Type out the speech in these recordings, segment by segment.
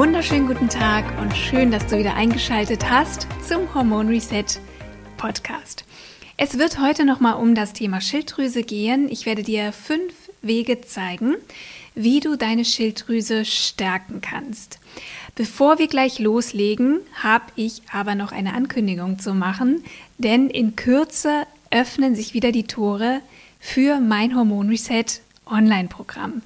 Wunderschönen guten Tag und schön, dass du wieder eingeschaltet hast zum Hormon Reset Podcast. Es wird heute nochmal um das Thema Schilddrüse gehen. Ich werde dir fünf Wege zeigen, wie du deine Schilddrüse stärken kannst. Bevor wir gleich loslegen, habe ich aber noch eine Ankündigung zu machen, denn in Kürze öffnen sich wieder die Tore für mein Hormon Reset Online-Programm.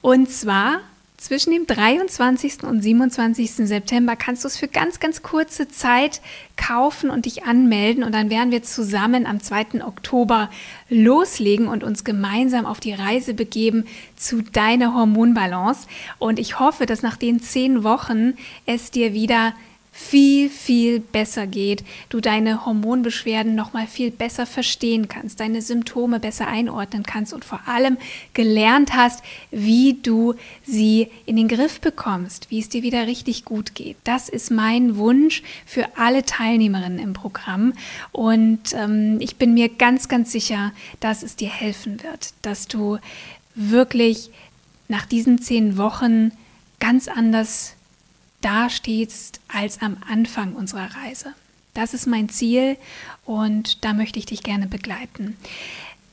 Und zwar zwischen dem 23. und 27. September kannst du es für ganz, ganz kurze Zeit kaufen und dich anmelden. Und dann werden wir zusammen am 2. Oktober loslegen und uns gemeinsam auf die Reise begeben zu deiner Hormonbalance. Und ich hoffe, dass nach den zehn Wochen es dir wieder viel, viel besser geht, du deine Hormonbeschwerden noch mal viel besser verstehen kannst, deine Symptome besser einordnen kannst und vor allem gelernt hast, wie du sie in den Griff bekommst, wie es dir wieder richtig gut geht. Das ist mein Wunsch für alle Teilnehmerinnen im Programm und ähm, ich bin mir ganz, ganz sicher, dass es dir helfen wird, dass du wirklich nach diesen zehn Wochen ganz anders dastehst als am Anfang unserer Reise. Das ist mein Ziel und da möchte ich dich gerne begleiten.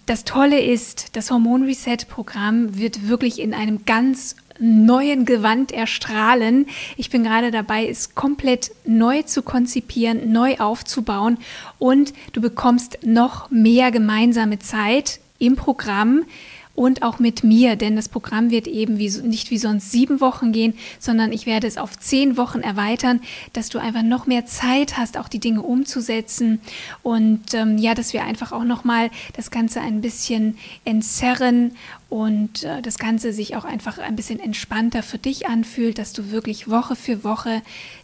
Das Tolle ist, das Hormon Reset Programm wird wirklich in einem ganz neuen Gewand erstrahlen. Ich bin gerade dabei, es komplett neu zu konzipieren, neu aufzubauen und du bekommst noch mehr gemeinsame Zeit im Programm und auch mit mir, denn das Programm wird eben wie, nicht wie sonst sieben Wochen gehen, sondern ich werde es auf zehn Wochen erweitern, dass du einfach noch mehr Zeit hast, auch die Dinge umzusetzen. Und ähm, ja, dass wir einfach auch noch mal das Ganze ein bisschen entzerren und äh, das Ganze sich auch einfach ein bisschen entspannter für dich anfühlt, dass du wirklich Woche für Woche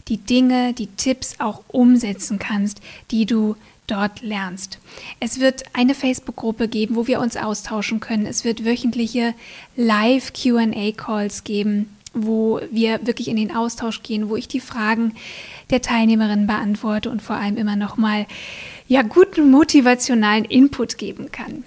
die Dinge, die Tipps auch umsetzen kannst, die du dort lernst. Es wird eine Facebook-Gruppe geben, wo wir uns austauschen können. Es wird wöchentliche Live-QA-Calls geben, wo wir wirklich in den Austausch gehen, wo ich die Fragen der Teilnehmerinnen beantworte und vor allem immer noch mal ja guten motivationalen Input geben kann.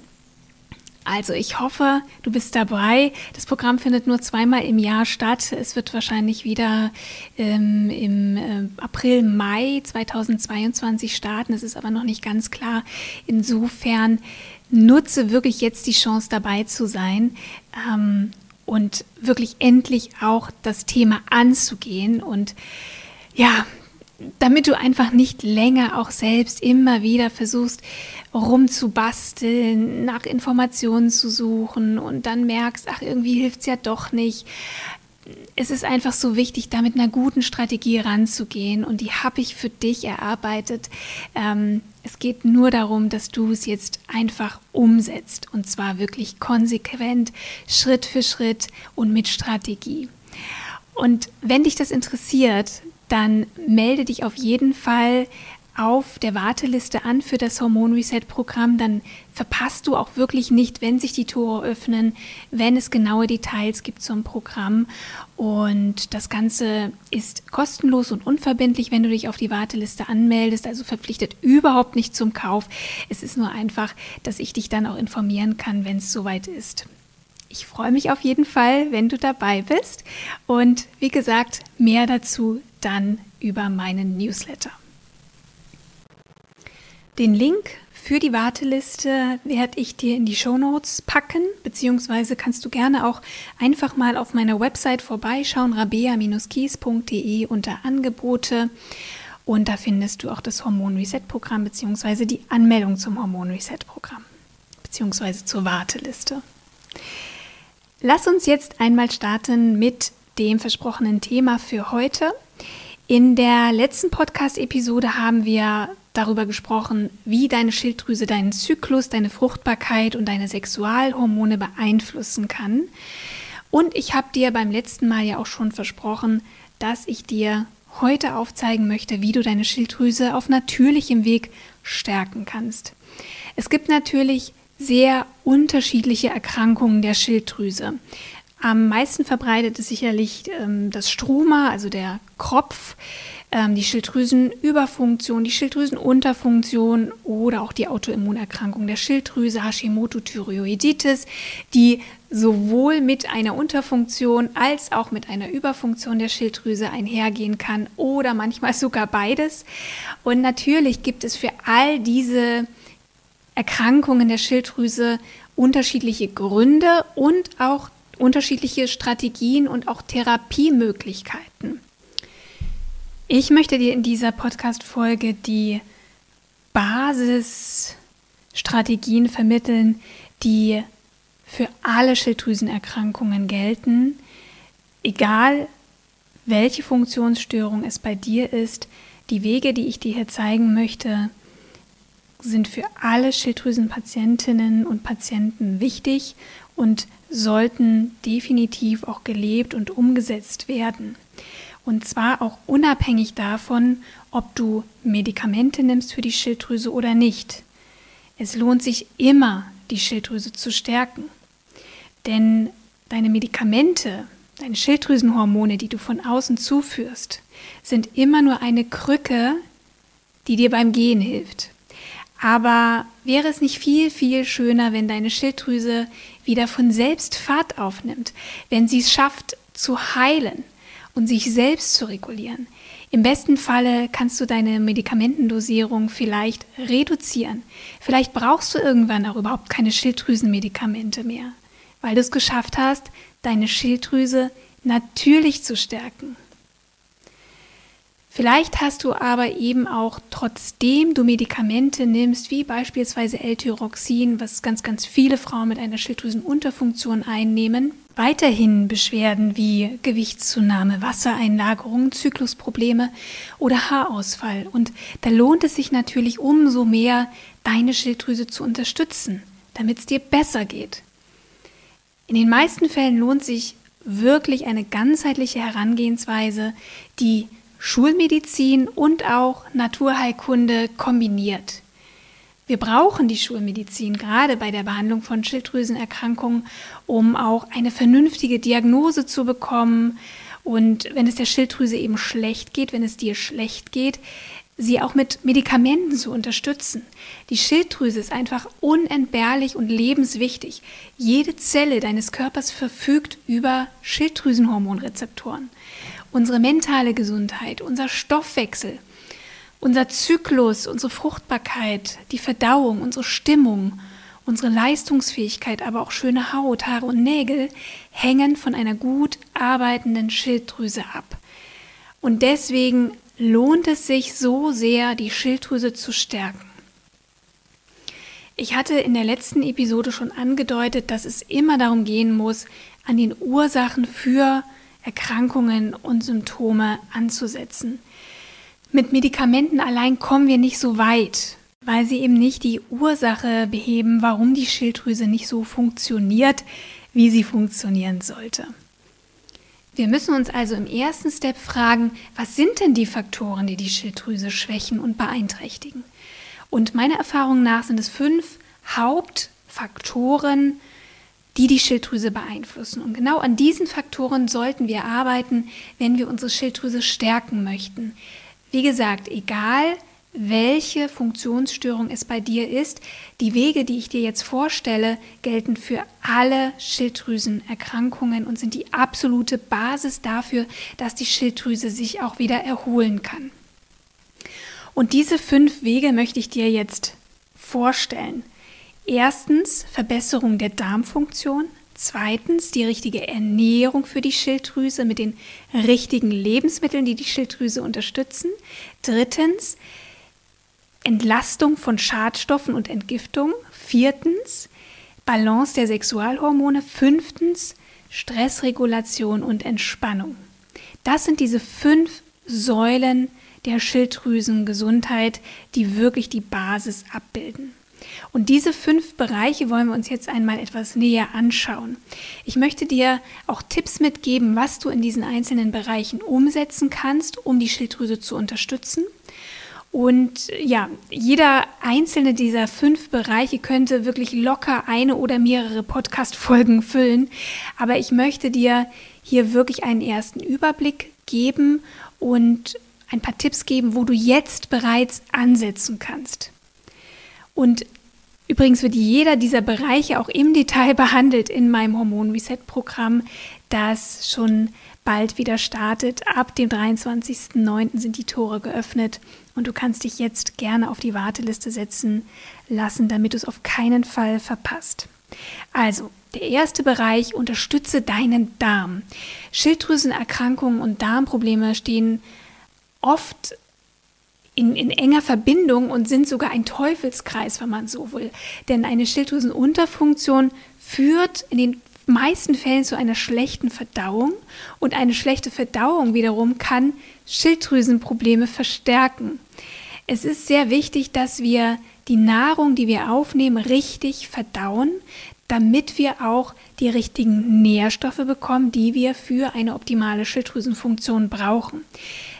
Also ich hoffe, du bist dabei. Das Programm findet nur zweimal im Jahr statt. Es wird wahrscheinlich wieder ähm, im äh, April, Mai 2022 starten. Es ist aber noch nicht ganz klar. Insofern nutze wirklich jetzt die Chance dabei zu sein. Ähm, und wirklich endlich auch das Thema anzugehen und ja, damit du einfach nicht länger auch selbst immer wieder versuchst, rumzubasteln, nach Informationen zu suchen und dann merkst, ach, irgendwie hilft es ja doch nicht. Es ist einfach so wichtig, da mit einer guten Strategie ranzugehen und die habe ich für dich erarbeitet. Ähm, es geht nur darum, dass du es jetzt einfach umsetzt und zwar wirklich konsequent, Schritt für Schritt und mit Strategie. Und wenn dich das interessiert, dann melde dich auf jeden Fall auf der Warteliste an für das Hormon Reset Programm, dann verpasst du auch wirklich nicht, wenn sich die Tore öffnen, wenn es genaue Details gibt zum Programm. Und das Ganze ist kostenlos und unverbindlich, wenn du dich auf die Warteliste anmeldest, also verpflichtet überhaupt nicht zum Kauf. Es ist nur einfach, dass ich dich dann auch informieren kann, wenn es soweit ist. Ich freue mich auf jeden Fall, wenn du dabei bist. Und wie gesagt, mehr dazu dann über meinen Newsletter. Den Link für die Warteliste werde ich dir in die Show Notes packen, beziehungsweise kannst du gerne auch einfach mal auf meiner Website vorbeischauen, rabea-kies.de unter Angebote. Und da findest du auch das Hormon Reset Programm, beziehungsweise die Anmeldung zum Hormon Reset Programm, beziehungsweise zur Warteliste. Lass uns jetzt einmal starten mit dem versprochenen Thema für heute. In der letzten Podcast-Episode haben wir darüber gesprochen, wie deine Schilddrüse deinen Zyklus, deine Fruchtbarkeit und deine Sexualhormone beeinflussen kann. Und ich habe dir beim letzten Mal ja auch schon versprochen, dass ich dir heute aufzeigen möchte, wie du deine Schilddrüse auf natürlichem Weg stärken kannst. Es gibt natürlich sehr unterschiedliche Erkrankungen der Schilddrüse. Am meisten verbreitet ist sicherlich ähm, das Struma, also der Kropf, die Schilddrüsenüberfunktion, die Schilddrüsenunterfunktion oder auch die Autoimmunerkrankung der Schilddrüse, Hashimoto-Thyreoiditis, die sowohl mit einer Unterfunktion als auch mit einer Überfunktion der Schilddrüse einhergehen kann oder manchmal sogar beides. Und natürlich gibt es für all diese Erkrankungen der Schilddrüse unterschiedliche Gründe und auch unterschiedliche Strategien und auch Therapiemöglichkeiten. Ich möchte dir in dieser Podcast-Folge die Basisstrategien vermitteln, die für alle Schilddrüsenerkrankungen gelten, egal welche Funktionsstörung es bei dir ist. Die Wege, die ich dir hier zeigen möchte, sind für alle Schilddrüsenpatientinnen und Patienten wichtig und sollten definitiv auch gelebt und umgesetzt werden. Und zwar auch unabhängig davon, ob du Medikamente nimmst für die Schilddrüse oder nicht. Es lohnt sich immer, die Schilddrüse zu stärken. Denn deine Medikamente, deine Schilddrüsenhormone, die du von außen zuführst, sind immer nur eine Krücke, die dir beim Gehen hilft. Aber wäre es nicht viel, viel schöner, wenn deine Schilddrüse wieder von selbst Fahrt aufnimmt, wenn sie es schafft zu heilen und sich selbst zu regulieren? Im besten Falle kannst du deine Medikamentendosierung vielleicht reduzieren. Vielleicht brauchst du irgendwann auch überhaupt keine Schilddrüsenmedikamente mehr, weil du es geschafft hast, deine Schilddrüse natürlich zu stärken. Vielleicht hast du aber eben auch, trotzdem du Medikamente nimmst, wie beispielsweise L-Tyroxin, was ganz, ganz viele Frauen mit einer Schilddrüsenunterfunktion einnehmen, weiterhin Beschwerden wie Gewichtszunahme, Wassereinlagerung, Zyklusprobleme oder Haarausfall. Und da lohnt es sich natürlich umso mehr, deine Schilddrüse zu unterstützen, damit es dir besser geht. In den meisten Fällen lohnt sich wirklich eine ganzheitliche Herangehensweise, die Schulmedizin und auch Naturheilkunde kombiniert. Wir brauchen die Schulmedizin gerade bei der Behandlung von Schilddrüsenerkrankungen, um auch eine vernünftige Diagnose zu bekommen. Und wenn es der Schilddrüse eben schlecht geht, wenn es dir schlecht geht, sie auch mit Medikamenten zu unterstützen. Die Schilddrüse ist einfach unentbehrlich und lebenswichtig. Jede Zelle deines Körpers verfügt über Schilddrüsenhormonrezeptoren unsere mentale Gesundheit, unser Stoffwechsel, unser Zyklus, unsere Fruchtbarkeit, die Verdauung, unsere Stimmung, unsere Leistungsfähigkeit, aber auch schöne Haut, Haare und Nägel hängen von einer gut arbeitenden Schilddrüse ab. Und deswegen lohnt es sich so sehr, die Schilddrüse zu stärken. Ich hatte in der letzten Episode schon angedeutet, dass es immer darum gehen muss, an den Ursachen für Erkrankungen und Symptome anzusetzen. Mit Medikamenten allein kommen wir nicht so weit, weil sie eben nicht die Ursache beheben, warum die Schilddrüse nicht so funktioniert, wie sie funktionieren sollte. Wir müssen uns also im ersten Step fragen, was sind denn die Faktoren, die die Schilddrüse schwächen und beeinträchtigen? Und meiner Erfahrung nach sind es fünf Hauptfaktoren, die die Schilddrüse beeinflussen. Und genau an diesen Faktoren sollten wir arbeiten, wenn wir unsere Schilddrüse stärken möchten. Wie gesagt, egal welche Funktionsstörung es bei dir ist, die Wege, die ich dir jetzt vorstelle, gelten für alle Schilddrüsenerkrankungen und sind die absolute Basis dafür, dass die Schilddrüse sich auch wieder erholen kann. Und diese fünf Wege möchte ich dir jetzt vorstellen. Erstens Verbesserung der Darmfunktion. Zweitens die richtige Ernährung für die Schilddrüse mit den richtigen Lebensmitteln, die die Schilddrüse unterstützen. Drittens Entlastung von Schadstoffen und Entgiftung. Viertens Balance der Sexualhormone. Fünftens Stressregulation und Entspannung. Das sind diese fünf Säulen der Schilddrüsengesundheit, die wirklich die Basis abbilden. Und diese fünf Bereiche wollen wir uns jetzt einmal etwas näher anschauen. Ich möchte dir auch Tipps mitgeben, was du in diesen einzelnen Bereichen umsetzen kannst, um die Schilddrüse zu unterstützen. Und ja, jeder einzelne dieser fünf Bereiche könnte wirklich locker eine oder mehrere Podcast-Folgen füllen. Aber ich möchte dir hier wirklich einen ersten Überblick geben und ein paar Tipps geben, wo du jetzt bereits ansetzen kannst. Und übrigens wird jeder dieser Bereiche auch im Detail behandelt in meinem Hormon Reset Programm, das schon bald wieder startet. Ab dem 23.09. sind die Tore geöffnet und du kannst dich jetzt gerne auf die Warteliste setzen lassen, damit du es auf keinen Fall verpasst. Also, der erste Bereich, unterstütze deinen Darm. Schilddrüsenerkrankungen und Darmprobleme stehen oft in, in, enger Verbindung und sind sogar ein Teufelskreis, wenn man so will. Denn eine Schilddrüsenunterfunktion führt in den meisten Fällen zu einer schlechten Verdauung und eine schlechte Verdauung wiederum kann Schilddrüsenprobleme verstärken. Es ist sehr wichtig, dass wir die Nahrung, die wir aufnehmen, richtig verdauen, damit wir auch die richtigen Nährstoffe bekommen, die wir für eine optimale Schilddrüsenfunktion brauchen.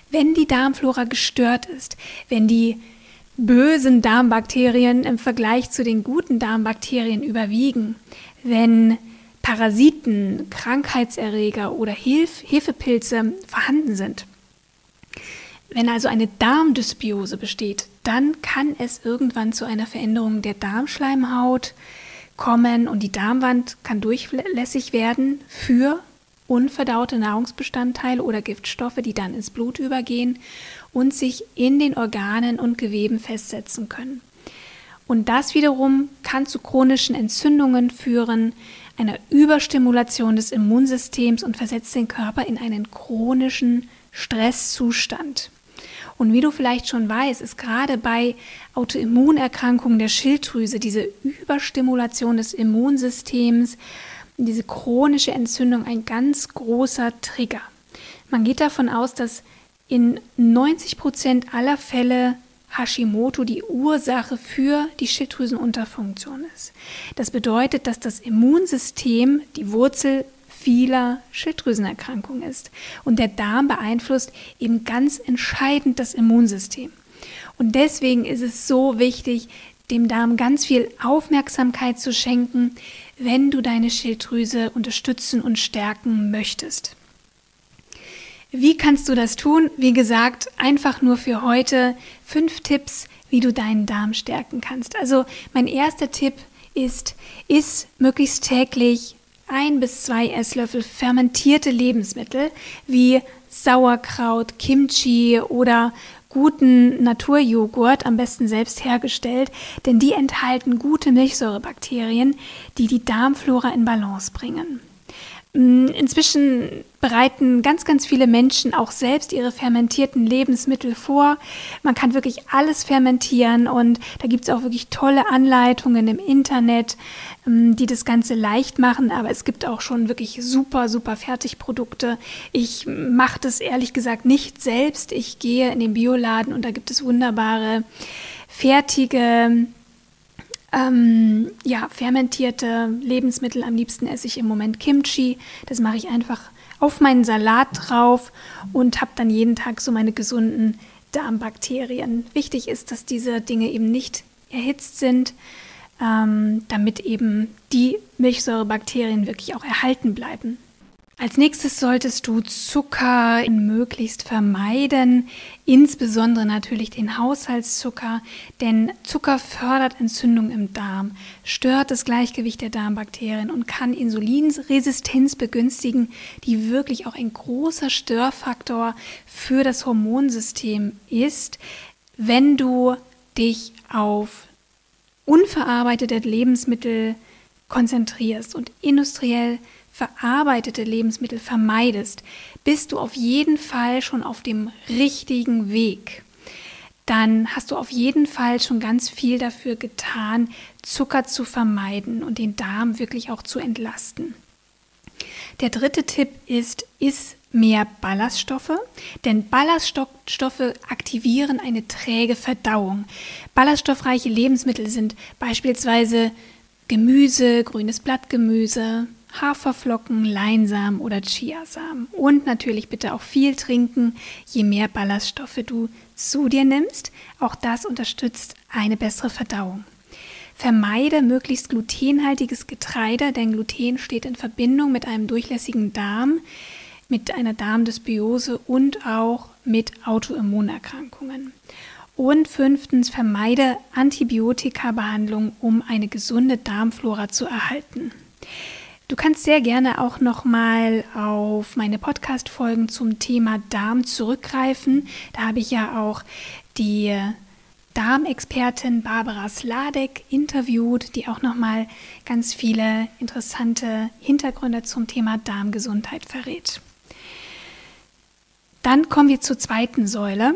Wenn die Darmflora gestört ist, wenn die bösen Darmbakterien im Vergleich zu den guten Darmbakterien überwiegen, wenn Parasiten, Krankheitserreger oder Hilf Hefepilze vorhanden sind. Wenn also eine Darmdysbiose besteht, dann kann es irgendwann zu einer Veränderung der Darmschleimhaut kommen und die Darmwand kann durchlässig werden für unverdaute Nahrungsbestandteile oder Giftstoffe, die dann ins Blut übergehen und sich in den Organen und Geweben festsetzen können. Und das wiederum kann zu chronischen Entzündungen führen, einer Überstimulation des Immunsystems und versetzt den Körper in einen chronischen Stresszustand. Und wie du vielleicht schon weißt, ist gerade bei Autoimmunerkrankungen der Schilddrüse diese Überstimulation des Immunsystems, diese chronische Entzündung ein ganz großer Trigger. Man geht davon aus, dass in 90 Prozent aller Fälle Hashimoto die Ursache für die Schilddrüsenunterfunktion ist. Das bedeutet, dass das Immunsystem die Wurzel vieler Schilddrüsenerkrankungen ist. Und der Darm beeinflusst eben ganz entscheidend das Immunsystem. Und deswegen ist es so wichtig, dem Darm ganz viel Aufmerksamkeit zu schenken, wenn du deine Schilddrüse unterstützen und stärken möchtest. Wie kannst du das tun? Wie gesagt, einfach nur für heute fünf Tipps, wie du deinen Darm stärken kannst. Also mein erster Tipp ist, iss möglichst täglich ein bis zwei Esslöffel fermentierte Lebensmittel wie Sauerkraut, Kimchi oder guten Naturjoghurt, am besten selbst hergestellt, denn die enthalten gute Milchsäurebakterien, die die Darmflora in Balance bringen. Mm, inzwischen bereiten ganz, ganz viele Menschen auch selbst ihre fermentierten Lebensmittel vor. Man kann wirklich alles fermentieren und da gibt es auch wirklich tolle Anleitungen im Internet, mm, die das Ganze leicht machen. Aber es gibt auch schon wirklich super, super Fertigprodukte. Ich mache das ehrlich gesagt nicht selbst. Ich gehe in den Bioladen und da gibt es wunderbare fertige ähm, ja, fermentierte Lebensmittel. Am liebsten esse ich im Moment Kimchi. Das mache ich einfach auf meinen Salat drauf und habe dann jeden Tag so meine gesunden Darmbakterien. Wichtig ist, dass diese Dinge eben nicht erhitzt sind, ähm, damit eben die Milchsäurebakterien wirklich auch erhalten bleiben. Als nächstes solltest du Zucker möglichst vermeiden, insbesondere natürlich den Haushaltszucker, denn Zucker fördert Entzündung im Darm, stört das Gleichgewicht der Darmbakterien und kann Insulinresistenz begünstigen, die wirklich auch ein großer Störfaktor für das Hormonsystem ist, wenn du dich auf unverarbeitete Lebensmittel konzentrierst und industriell verarbeitete Lebensmittel vermeidest, bist du auf jeden Fall schon auf dem richtigen Weg. Dann hast du auf jeden Fall schon ganz viel dafür getan, Zucker zu vermeiden und den Darm wirklich auch zu entlasten. Der dritte Tipp ist, iss mehr Ballaststoffe, denn Ballaststoffe aktivieren eine träge Verdauung. Ballaststoffreiche Lebensmittel sind beispielsweise Gemüse, grünes Blattgemüse, Haferflocken, Leinsamen oder Chiasamen. Und natürlich bitte auch viel trinken, je mehr Ballaststoffe du zu dir nimmst. Auch das unterstützt eine bessere Verdauung. Vermeide möglichst glutenhaltiges Getreide, denn Gluten steht in Verbindung mit einem durchlässigen Darm, mit einer Darmdysbiose und auch mit Autoimmunerkrankungen. Und fünftens, vermeide Antibiotika-Behandlung, um eine gesunde Darmflora zu erhalten. Du kannst sehr gerne auch noch auf meine Podcast-Folgen zum Thema Darm zurückgreifen. Da habe ich ja auch die Darmexpertin Barbara Sladek interviewt, die auch noch ganz viele interessante Hintergründe zum Thema Darmgesundheit verrät. Dann kommen wir zur zweiten Säule,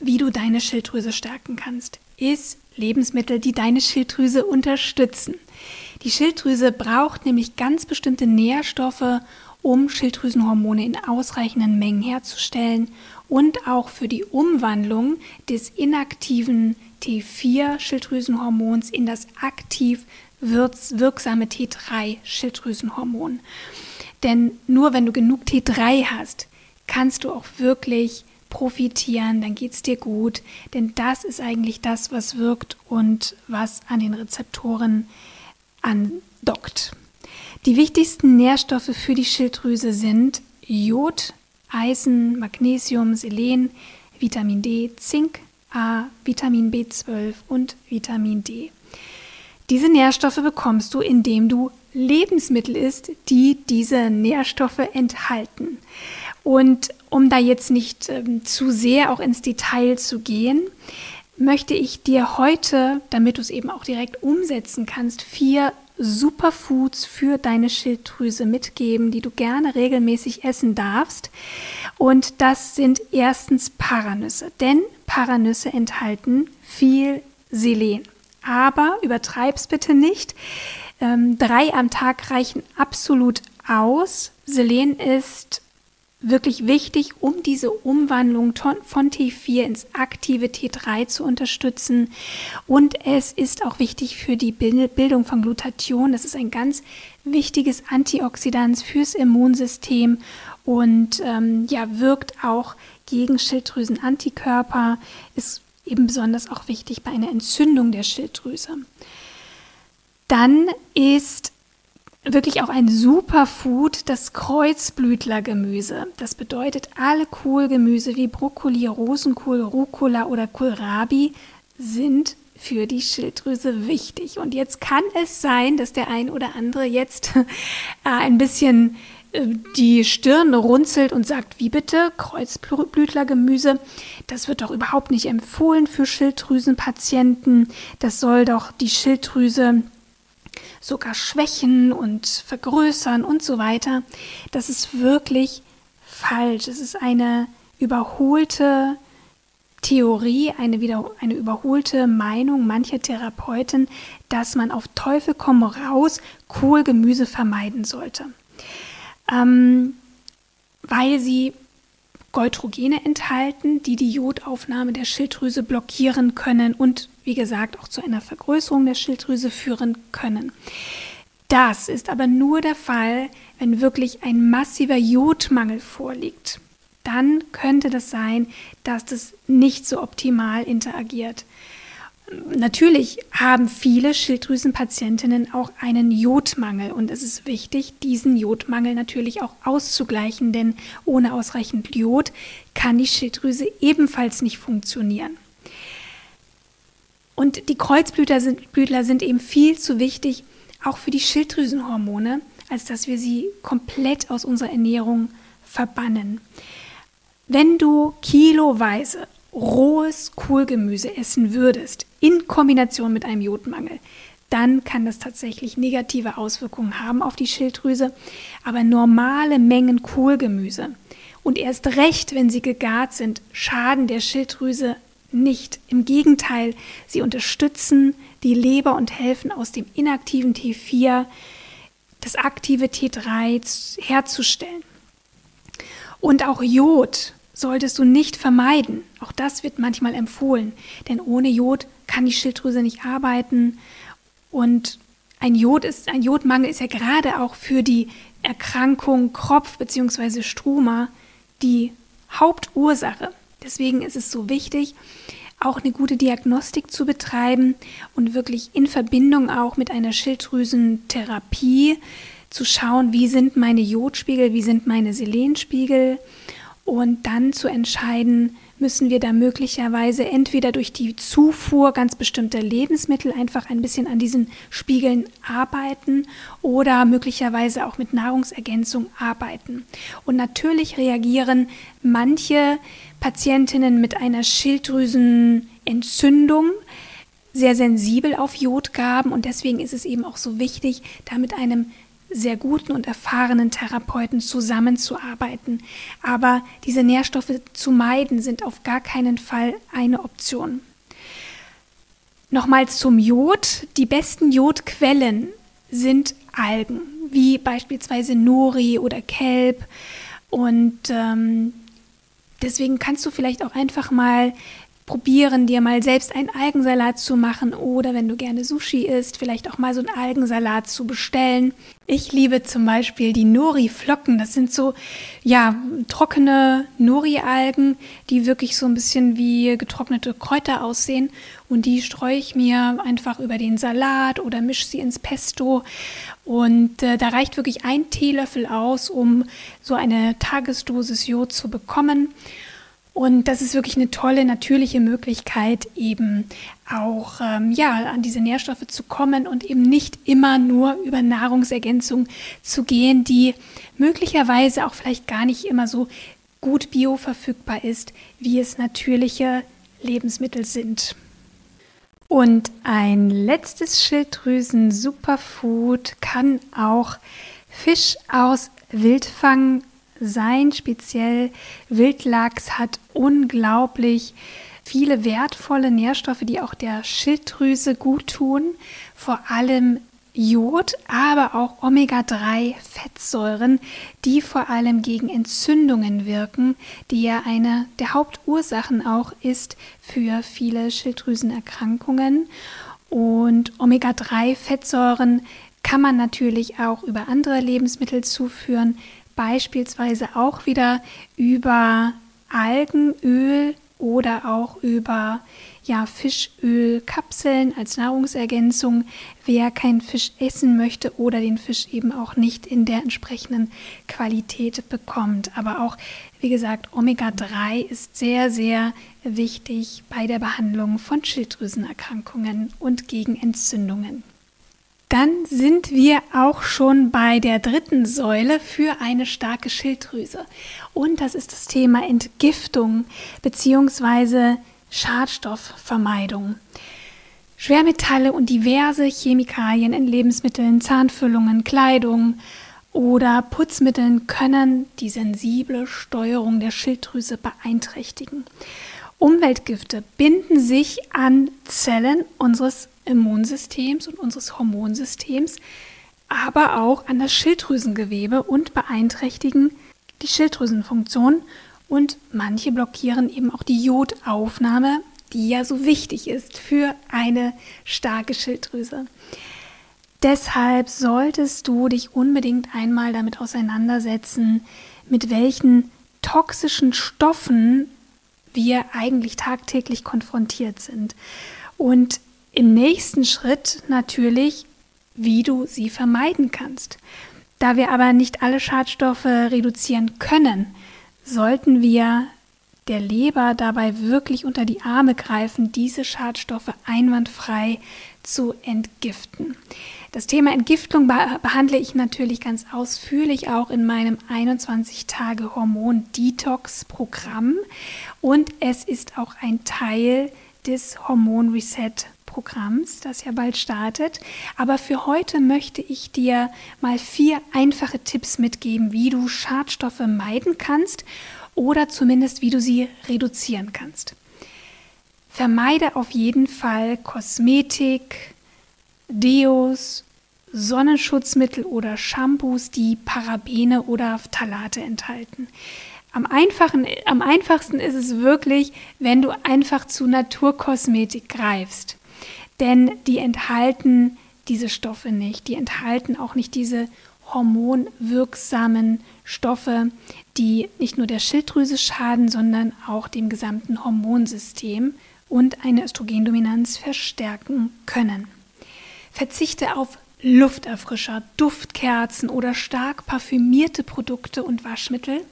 wie du deine Schilddrüse stärken kannst. Ist Lebensmittel, die deine Schilddrüse unterstützen. Die Schilddrüse braucht nämlich ganz bestimmte Nährstoffe, um Schilddrüsenhormone in ausreichenden Mengen herzustellen und auch für die Umwandlung des inaktiven T4-Schilddrüsenhormons in das aktiv wirksame T3-Schilddrüsenhormon. Denn nur wenn du genug T3 hast, kannst du auch wirklich profitieren, dann geht es dir gut, denn das ist eigentlich das, was wirkt und was an den Rezeptoren andockt. Die wichtigsten Nährstoffe für die Schilddrüse sind Jod, Eisen, Magnesium, Selen, Vitamin D, Zink, A, Vitamin B12 und Vitamin D. Diese Nährstoffe bekommst du, indem du Lebensmittel isst, die diese Nährstoffe enthalten. Und um da jetzt nicht ähm, zu sehr auch ins Detail zu gehen, möchte ich dir heute, damit du es eben auch direkt umsetzen kannst, vier Superfoods für deine Schilddrüse mitgeben, die du gerne regelmäßig essen darfst. Und das sind erstens Paranüsse, denn Paranüsse enthalten viel Selen. Aber übertreib's bitte nicht. Ähm, drei am Tag reichen absolut aus. Selen ist wirklich wichtig, um diese Umwandlung von T4 ins aktive T3 zu unterstützen. Und es ist auch wichtig für die Bildung von Glutathion. Das ist ein ganz wichtiges Antioxidant fürs Immunsystem und ähm, ja, wirkt auch gegen Schilddrüsenantikörper, ist eben besonders auch wichtig bei einer Entzündung der Schilddrüse. Dann ist wirklich auch ein Superfood, das Kreuzblütlergemüse. Das bedeutet, alle Kohlgemüse wie Brokkoli, Rosenkohl, Rucola oder Kohlrabi sind für die Schilddrüse wichtig. Und jetzt kann es sein, dass der ein oder andere jetzt äh, ein bisschen äh, die Stirn runzelt und sagt, wie bitte, Kreuzblütlergemüse, das wird doch überhaupt nicht empfohlen für Schilddrüsenpatienten. Das soll doch die Schilddrüse sogar schwächen und vergrößern und so weiter. Das ist wirklich falsch. Es ist eine überholte Theorie, eine, wieder, eine überholte Meinung mancher Therapeuten, dass man auf Teufel komm raus Kohlgemüse vermeiden sollte. Ähm, weil sie Goitrogene enthalten, die die Jodaufnahme der Schilddrüse blockieren können und wie gesagt auch zu einer Vergrößerung der Schilddrüse führen können. Das ist aber nur der Fall, wenn wirklich ein massiver Jodmangel vorliegt. Dann könnte das sein, dass das nicht so optimal interagiert. Natürlich haben viele Schilddrüsenpatientinnen auch einen Jodmangel und es ist wichtig, diesen Jodmangel natürlich auch auszugleichen, denn ohne ausreichend Jod kann die Schilddrüse ebenfalls nicht funktionieren. Und die Kreuzblütler sind, Blütler sind eben viel zu wichtig, auch für die Schilddrüsenhormone, als dass wir sie komplett aus unserer Ernährung verbannen. Wenn du kiloweise rohes Kohlgemüse essen würdest, in Kombination mit einem Jodmangel, dann kann das tatsächlich negative Auswirkungen haben auf die Schilddrüse. Aber normale Mengen Kohlgemüse und erst recht, wenn sie gegart sind, schaden der Schilddrüse nicht. Im Gegenteil, sie unterstützen die Leber und helfen aus dem inaktiven T4 das aktive T3 herzustellen. Und auch Jod solltest du nicht vermeiden. Auch das wird manchmal empfohlen, denn ohne Jod kann die Schilddrüse nicht arbeiten und ein Jod ist ein Jodmangel ist ja gerade auch für die Erkrankung Kropf bzw. Struma die Hauptursache. Deswegen ist es so wichtig, auch eine gute Diagnostik zu betreiben und wirklich in Verbindung auch mit einer Schilddrüsentherapie zu schauen, wie sind meine Jodspiegel, wie sind meine Selenspiegel und dann zu entscheiden, müssen wir da möglicherweise entweder durch die Zufuhr ganz bestimmter Lebensmittel einfach ein bisschen an diesen Spiegeln arbeiten oder möglicherweise auch mit Nahrungsergänzung arbeiten. Und natürlich reagieren manche Patientinnen mit einer Schilddrüsenentzündung sehr sensibel auf Jodgaben und deswegen ist es eben auch so wichtig, da mit einem sehr guten und erfahrenen Therapeuten zusammenzuarbeiten. Aber diese Nährstoffe zu meiden sind auf gar keinen Fall eine Option. Nochmals zum Jod. Die besten Jodquellen sind Algen, wie beispielsweise Nori oder Kelb. Und ähm, deswegen kannst du vielleicht auch einfach mal probieren, dir mal selbst einen Algensalat zu machen oder wenn du gerne Sushi isst, vielleicht auch mal so einen Algensalat zu bestellen. Ich liebe zum Beispiel die Nori-Flocken. Das sind so, ja, trockene Nori-Algen, die wirklich so ein bisschen wie getrocknete Kräuter aussehen. Und die streue ich mir einfach über den Salat oder mische sie ins Pesto. Und äh, da reicht wirklich ein Teelöffel aus, um so eine Tagesdosis Jod zu bekommen. Und das ist wirklich eine tolle, natürliche Möglichkeit, eben auch ähm, ja, an diese Nährstoffe zu kommen und eben nicht immer nur über Nahrungsergänzung zu gehen, die möglicherweise auch vielleicht gar nicht immer so gut bioverfügbar ist, wie es natürliche Lebensmittel sind. Und ein letztes Schilddrüsen-Superfood kann auch Fisch aus Wildfang sein. Speziell Wildlachs hat unglaublich viele wertvolle Nährstoffe, die auch der Schilddrüse gut tun. Vor allem Jod, aber auch Omega-3-Fettsäuren, die vor allem gegen Entzündungen wirken, die ja eine der Hauptursachen auch ist für viele Schilddrüsenerkrankungen. Und Omega-3-Fettsäuren kann man natürlich auch über andere Lebensmittel zuführen, beispielsweise auch wieder über Algenöl oder auch über ja, Fischölkapseln als Nahrungsergänzung, wer keinen Fisch essen möchte oder den Fisch eben auch nicht in der entsprechenden Qualität bekommt. Aber auch, wie gesagt, Omega-3 ist sehr, sehr wichtig bei der Behandlung von Schilddrüsenerkrankungen und gegen Entzündungen. Dann sind wir auch schon bei der dritten Säule für eine starke Schilddrüse. Und das ist das Thema Entgiftung bzw. Schadstoffvermeidung. Schwermetalle und diverse Chemikalien in Lebensmitteln, Zahnfüllungen, Kleidung oder Putzmitteln können die sensible Steuerung der Schilddrüse beeinträchtigen. Umweltgifte binden sich an Zellen unseres Immunsystems und unseres Hormonsystems, aber auch an das Schilddrüsengewebe und beeinträchtigen die Schilddrüsenfunktion und manche blockieren eben auch die Jodaufnahme, die ja so wichtig ist für eine starke Schilddrüse. Deshalb solltest du dich unbedingt einmal damit auseinandersetzen, mit welchen toxischen Stoffen wir eigentlich tagtäglich konfrontiert sind. Und im nächsten Schritt natürlich, wie du sie vermeiden kannst. Da wir aber nicht alle Schadstoffe reduzieren können, sollten wir der Leber dabei wirklich unter die Arme greifen, diese Schadstoffe einwandfrei zu entgiften. Das Thema Entgiftung behandle ich natürlich ganz ausführlich auch in meinem 21-Tage-Hormon-Detox-Programm und es ist auch ein Teil des Hormon-Reset Programms, das ja bald startet. Aber für heute möchte ich dir mal vier einfache Tipps mitgeben, wie du Schadstoffe meiden kannst oder zumindest wie du sie reduzieren kannst. Vermeide auf jeden Fall Kosmetik, Deos, Sonnenschutzmittel oder Shampoos, die Parabene oder Phthalate enthalten. am, einfachen, am einfachsten ist es wirklich, wenn du einfach zu Naturkosmetik greifst. Denn die enthalten diese Stoffe nicht. Die enthalten auch nicht diese hormonwirksamen Stoffe, die nicht nur der Schilddrüse schaden, sondern auch dem gesamten Hormonsystem und eine Östrogendominanz verstärken können. Verzichte auf Lufterfrischer, Duftkerzen oder stark parfümierte Produkte und Waschmittel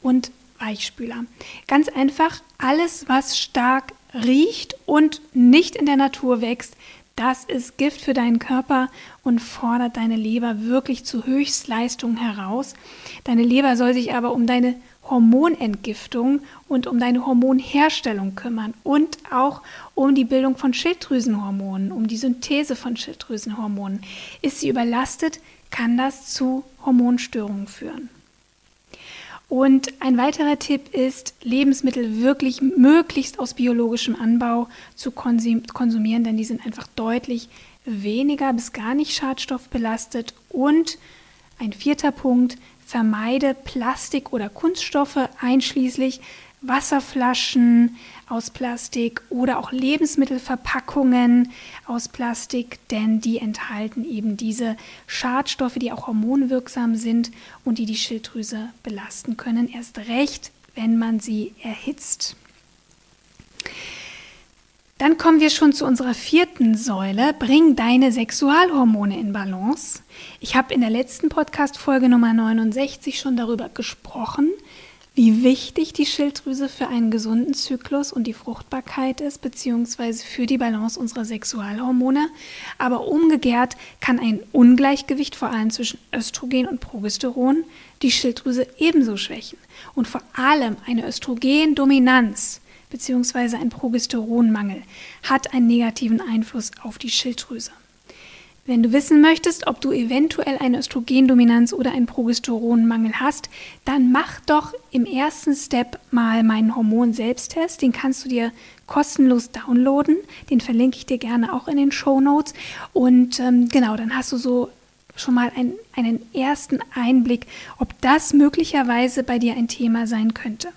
und Weichspüler. Ganz einfach, alles, was stark riecht und nicht in der Natur wächst, das ist Gift für deinen Körper und fordert deine Leber wirklich zu Höchstleistungen heraus. Deine Leber soll sich aber um deine Hormonentgiftung und um deine Hormonherstellung kümmern und auch um die Bildung von Schilddrüsenhormonen, um die Synthese von Schilddrüsenhormonen. Ist sie überlastet, kann das zu Hormonstörungen führen. Und ein weiterer Tipp ist, Lebensmittel wirklich möglichst aus biologischem Anbau zu konsumieren, denn die sind einfach deutlich weniger bis gar nicht schadstoffbelastet. Und ein vierter Punkt, vermeide Plastik oder Kunststoffe einschließlich Wasserflaschen aus Plastik oder auch Lebensmittelverpackungen aus Plastik, denn die enthalten eben diese Schadstoffe, die auch hormonwirksam sind und die die Schilddrüse belasten können, erst recht, wenn man sie erhitzt. Dann kommen wir schon zu unserer vierten Säule. Bring deine Sexualhormone in Balance. Ich habe in der letzten Podcast-Folge Nummer 69 schon darüber gesprochen, wie wichtig die Schilddrüse für einen gesunden Zyklus und die Fruchtbarkeit ist, beziehungsweise für die Balance unserer Sexualhormone. Aber umgekehrt kann ein Ungleichgewicht, vor allem zwischen Östrogen und Progesteron, die Schilddrüse ebenso schwächen. Und vor allem eine Östrogendominanz beziehungsweise ein Progesteronmangel hat einen negativen Einfluss auf die Schilddrüse. Wenn du wissen möchtest, ob du eventuell eine Östrogendominanz oder einen Progesteronmangel hast, dann mach doch im ersten Step mal meinen Hormon-Selbsttest. Den kannst du dir kostenlos downloaden. Den verlinke ich dir gerne auch in den Show Notes. Und ähm, genau, dann hast du so schon mal ein, einen ersten Einblick, ob das möglicherweise bei dir ein Thema sein könnte.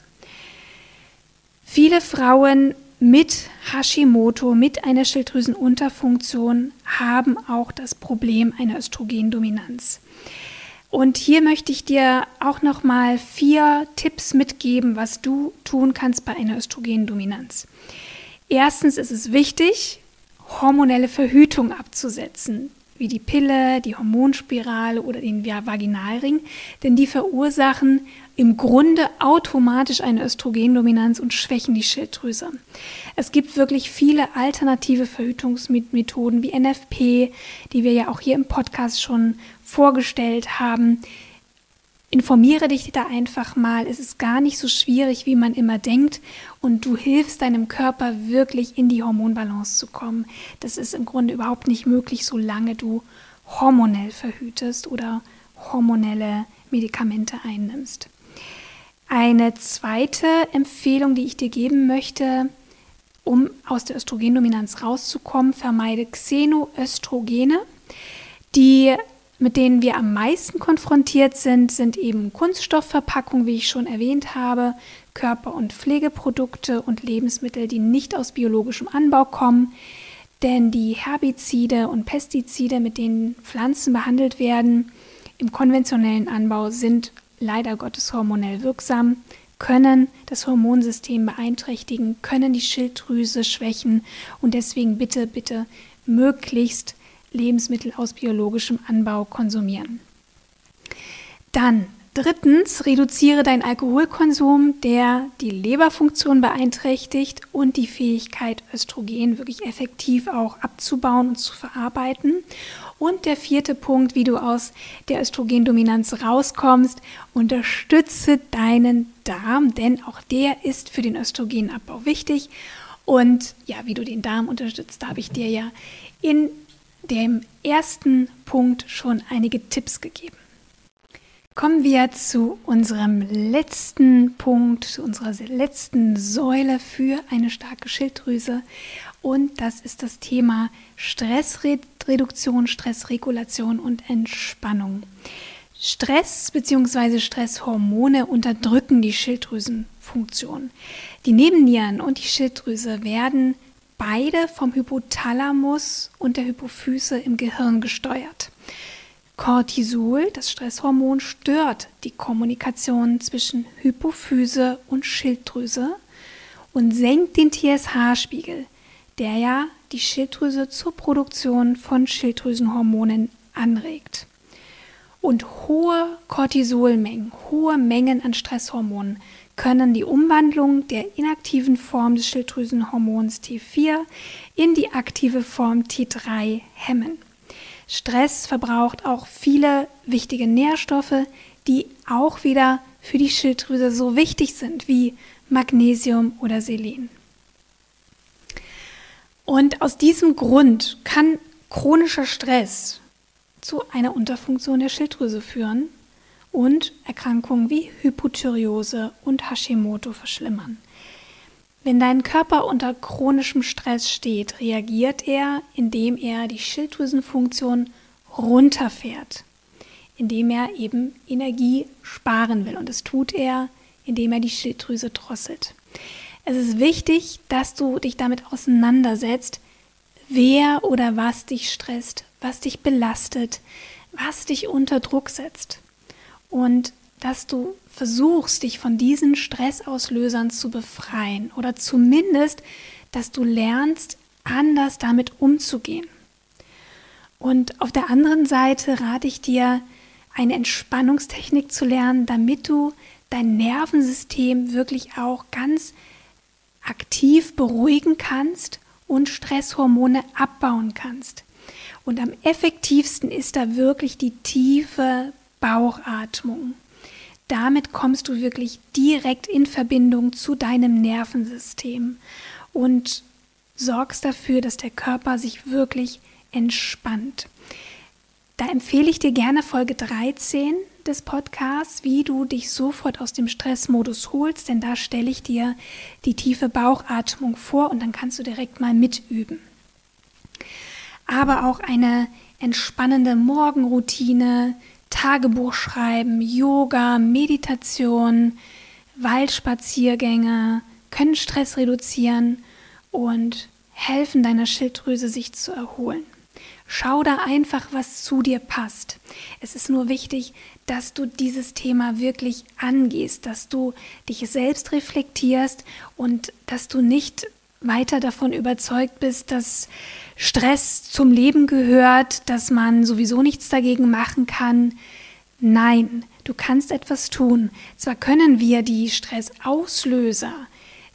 Viele Frauen mit Hashimoto, mit einer Schilddrüsenunterfunktion, haben auch das Problem einer Östrogendominanz. Und hier möchte ich dir auch noch mal vier Tipps mitgeben, was du tun kannst bei einer Östrogendominanz. Erstens ist es wichtig, hormonelle Verhütung abzusetzen, wie die Pille, die Hormonspirale oder den Vaginalring, denn die verursachen im Grunde automatisch eine Östrogendominanz und schwächen die Schilddrüse. Es gibt wirklich viele alternative Verhütungsmethoden wie NFP, die wir ja auch hier im Podcast schon vorgestellt haben. Informiere dich da einfach mal. Es ist gar nicht so schwierig, wie man immer denkt. Und du hilfst deinem Körper wirklich in die Hormonbalance zu kommen. Das ist im Grunde überhaupt nicht möglich, solange du hormonell verhütest oder hormonelle Medikamente einnimmst. Eine zweite Empfehlung, die ich dir geben möchte, um aus der Östrogendominanz rauszukommen, vermeide Xenoöstrogene. Die, mit denen wir am meisten konfrontiert sind, sind eben Kunststoffverpackungen, wie ich schon erwähnt habe, Körper- und Pflegeprodukte und Lebensmittel, die nicht aus biologischem Anbau kommen. Denn die Herbizide und Pestizide, mit denen Pflanzen behandelt werden, im konventionellen Anbau sind leider Gottes hormonell wirksam, können das Hormonsystem beeinträchtigen, können die Schilddrüse schwächen und deswegen bitte, bitte möglichst Lebensmittel aus biologischem Anbau konsumieren. Dann drittens, reduziere deinen Alkoholkonsum, der die Leberfunktion beeinträchtigt und die Fähigkeit, Östrogen wirklich effektiv auch abzubauen und zu verarbeiten. Und der vierte Punkt, wie du aus der Östrogendominanz rauskommst, unterstütze deinen Darm, denn auch der ist für den Östrogenabbau wichtig. Und ja, wie du den Darm unterstützt, da habe ich dir ja in dem ersten Punkt schon einige Tipps gegeben. Kommen wir zu unserem letzten Punkt, zu unserer letzten Säule für eine starke Schilddrüse. Und das ist das Thema Stressreduktion, Stressregulation und Entspannung. Stress bzw. Stresshormone unterdrücken die Schilddrüsenfunktion. Die Nebennieren und die Schilddrüse werden beide vom Hypothalamus und der Hypophyse im Gehirn gesteuert. Cortisol, das Stresshormon, stört die Kommunikation zwischen Hypophyse und Schilddrüse und senkt den TSH-Spiegel, der ja die Schilddrüse zur Produktion von Schilddrüsenhormonen anregt. Und hohe Cortisolmengen, hohe Mengen an Stresshormonen können die Umwandlung der inaktiven Form des Schilddrüsenhormons T4 in die aktive Form T3 hemmen. Stress verbraucht auch viele wichtige Nährstoffe, die auch wieder für die Schilddrüse so wichtig sind wie Magnesium oder Selen. Und aus diesem Grund kann chronischer Stress zu einer Unterfunktion der Schilddrüse führen und Erkrankungen wie Hypothyreose und Hashimoto verschlimmern. Wenn dein Körper unter chronischem Stress steht, reagiert er, indem er die Schilddrüsenfunktion runterfährt, indem er eben Energie sparen will. Und das tut er, indem er die Schilddrüse drosselt. Es ist wichtig, dass du dich damit auseinandersetzt, wer oder was dich stresst, was dich belastet, was dich unter Druck setzt. Und dass du versuchst, dich von diesen Stressauslösern zu befreien oder zumindest, dass du lernst, anders damit umzugehen. Und auf der anderen Seite rate ich dir, eine Entspannungstechnik zu lernen, damit du dein Nervensystem wirklich auch ganz aktiv beruhigen kannst und Stresshormone abbauen kannst. Und am effektivsten ist da wirklich die tiefe Bauchatmung. Damit kommst du wirklich direkt in Verbindung zu deinem Nervensystem und sorgst dafür, dass der Körper sich wirklich entspannt. Da empfehle ich dir gerne Folge 13 des Podcasts, wie du dich sofort aus dem Stressmodus holst, denn da stelle ich dir die tiefe Bauchatmung vor und dann kannst du direkt mal mitüben. Aber auch eine entspannende Morgenroutine, Tagebuch schreiben, Yoga, Meditation, Waldspaziergänge können Stress reduzieren und helfen deiner Schilddrüse sich zu erholen. Schau da einfach, was zu dir passt. Es ist nur wichtig, dass du dieses Thema wirklich angehst, dass du dich selbst reflektierst und dass du nicht weiter davon überzeugt bist, dass Stress zum Leben gehört, dass man sowieso nichts dagegen machen kann. Nein, du kannst etwas tun. Zwar können wir die Stressauslöser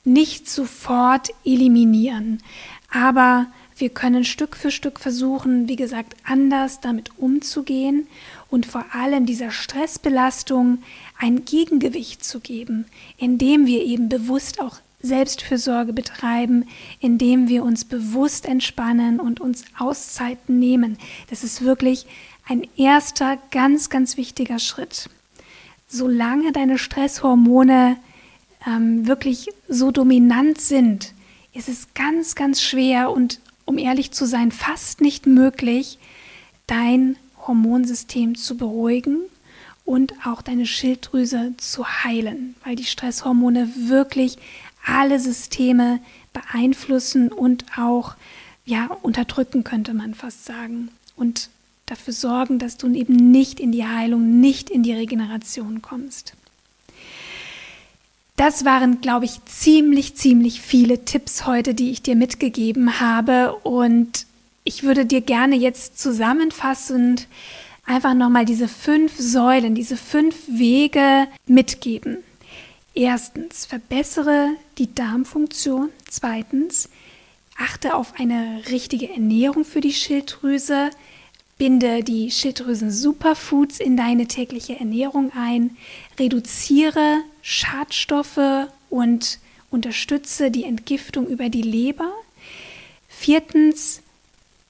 nicht sofort eliminieren, aber wir können Stück für Stück versuchen, wie gesagt, anders damit umzugehen und vor allem dieser Stressbelastung ein Gegengewicht zu geben, indem wir eben bewusst auch Selbstfürsorge betreiben, indem wir uns bewusst entspannen und uns Auszeiten nehmen. Das ist wirklich ein erster ganz, ganz wichtiger Schritt. Solange deine Stresshormone ähm, wirklich so dominant sind, ist es ganz, ganz schwer und um ehrlich zu sein, fast nicht möglich, dein Hormonsystem zu beruhigen und auch deine Schilddrüse zu heilen, weil die Stresshormone wirklich alle Systeme beeinflussen und auch ja unterdrücken könnte man fast sagen und dafür sorgen, dass du eben nicht in die Heilung, nicht in die Regeneration kommst. Das waren, glaube ich, ziemlich, ziemlich viele Tipps heute, die ich dir mitgegeben habe. Und ich würde dir gerne jetzt zusammenfassend einfach nochmal diese fünf Säulen, diese fünf Wege mitgeben. Erstens, verbessere die Darmfunktion. Zweitens, achte auf eine richtige Ernährung für die Schilddrüse. Binde die Schilddrüsen-Superfoods in deine tägliche Ernährung ein, reduziere Schadstoffe und unterstütze die Entgiftung über die Leber. Viertens,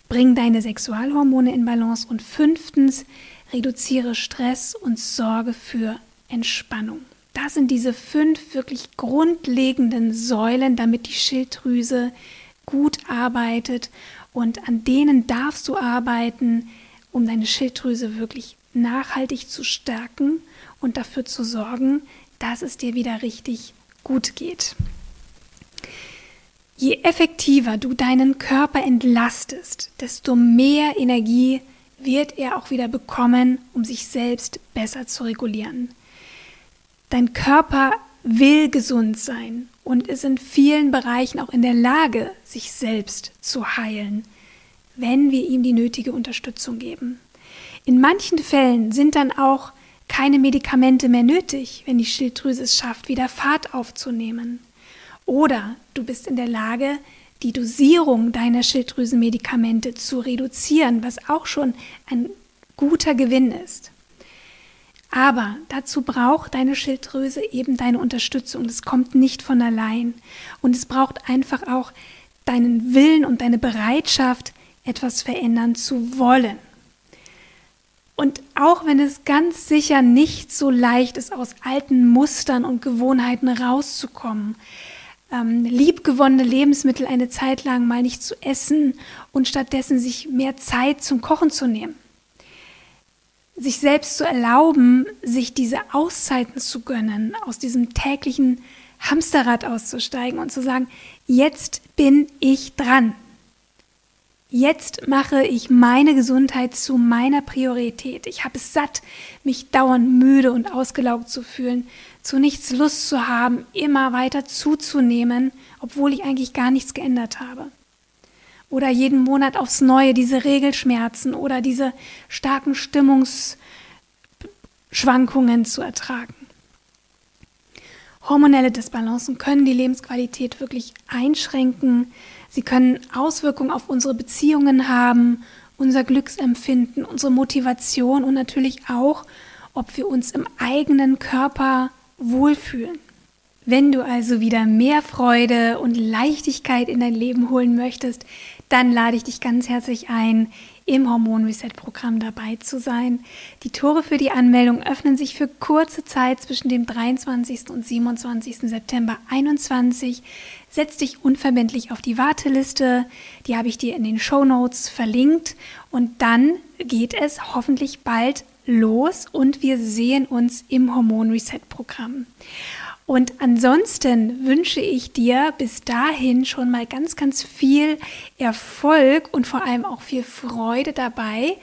bring deine Sexualhormone in Balance. Und fünftens, reduziere Stress und sorge für Entspannung. Das sind diese fünf wirklich grundlegenden Säulen, damit die Schilddrüse gut arbeitet und an denen darfst du arbeiten, um deine Schilddrüse wirklich nachhaltig zu stärken und dafür zu sorgen, dass es dir wieder richtig gut geht. Je effektiver du deinen Körper entlastest, desto mehr Energie wird er auch wieder bekommen, um sich selbst besser zu regulieren. Dein Körper will gesund sein und ist in vielen Bereichen auch in der Lage, sich selbst zu heilen, wenn wir ihm die nötige Unterstützung geben. In manchen Fällen sind dann auch keine Medikamente mehr nötig, wenn die Schilddrüse es schafft, wieder Fahrt aufzunehmen. Oder du bist in der Lage, die Dosierung deiner Schilddrüsenmedikamente zu reduzieren, was auch schon ein guter Gewinn ist. Aber dazu braucht deine Schilddrüse eben deine Unterstützung. Das kommt nicht von allein. Und es braucht einfach auch deinen Willen und deine Bereitschaft, etwas verändern zu wollen. Und auch wenn es ganz sicher nicht so leicht ist, aus alten Mustern und Gewohnheiten rauszukommen, ähm, liebgewonnene Lebensmittel eine Zeit lang mal nicht zu essen und stattdessen sich mehr Zeit zum Kochen zu nehmen. Sich selbst zu erlauben, sich diese Auszeiten zu gönnen, aus diesem täglichen Hamsterrad auszusteigen und zu sagen, jetzt bin ich dran. Jetzt mache ich meine Gesundheit zu meiner Priorität. Ich habe es satt, mich dauernd müde und ausgelaugt zu fühlen, zu nichts Lust zu haben, immer weiter zuzunehmen, obwohl ich eigentlich gar nichts geändert habe. Oder jeden Monat aufs Neue diese Regelschmerzen oder diese starken Stimmungsschwankungen zu ertragen. Hormonelle Disbalancen können die Lebensqualität wirklich einschränken, Sie können Auswirkungen auf unsere Beziehungen haben, unser Glücksempfinden, unsere Motivation und natürlich auch, ob wir uns im eigenen Körper wohlfühlen. Wenn du also wieder mehr Freude und Leichtigkeit in dein Leben holen möchtest, dann lade ich dich ganz herzlich ein, im Hormon Reset Programm dabei zu sein. Die Tore für die Anmeldung öffnen sich für kurze Zeit zwischen dem 23. und 27. September 2021. Setz dich unverbindlich auf die Warteliste. Die habe ich dir in den Show Notes verlinkt. Und dann geht es hoffentlich bald los und wir sehen uns im Hormon Reset Programm. Und ansonsten wünsche ich dir bis dahin schon mal ganz, ganz viel Erfolg und vor allem auch viel Freude dabei,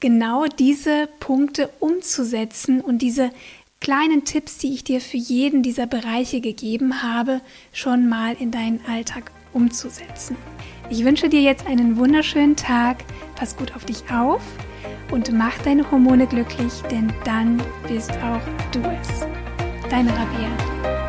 genau diese Punkte umzusetzen und diese kleinen Tipps, die ich dir für jeden dieser Bereiche gegeben habe, schon mal in deinen Alltag umzusetzen. Ich wünsche dir jetzt einen wunderschönen Tag, pass gut auf dich auf und mach deine Hormone glücklich, denn dann bist auch du es. Deine Rabea.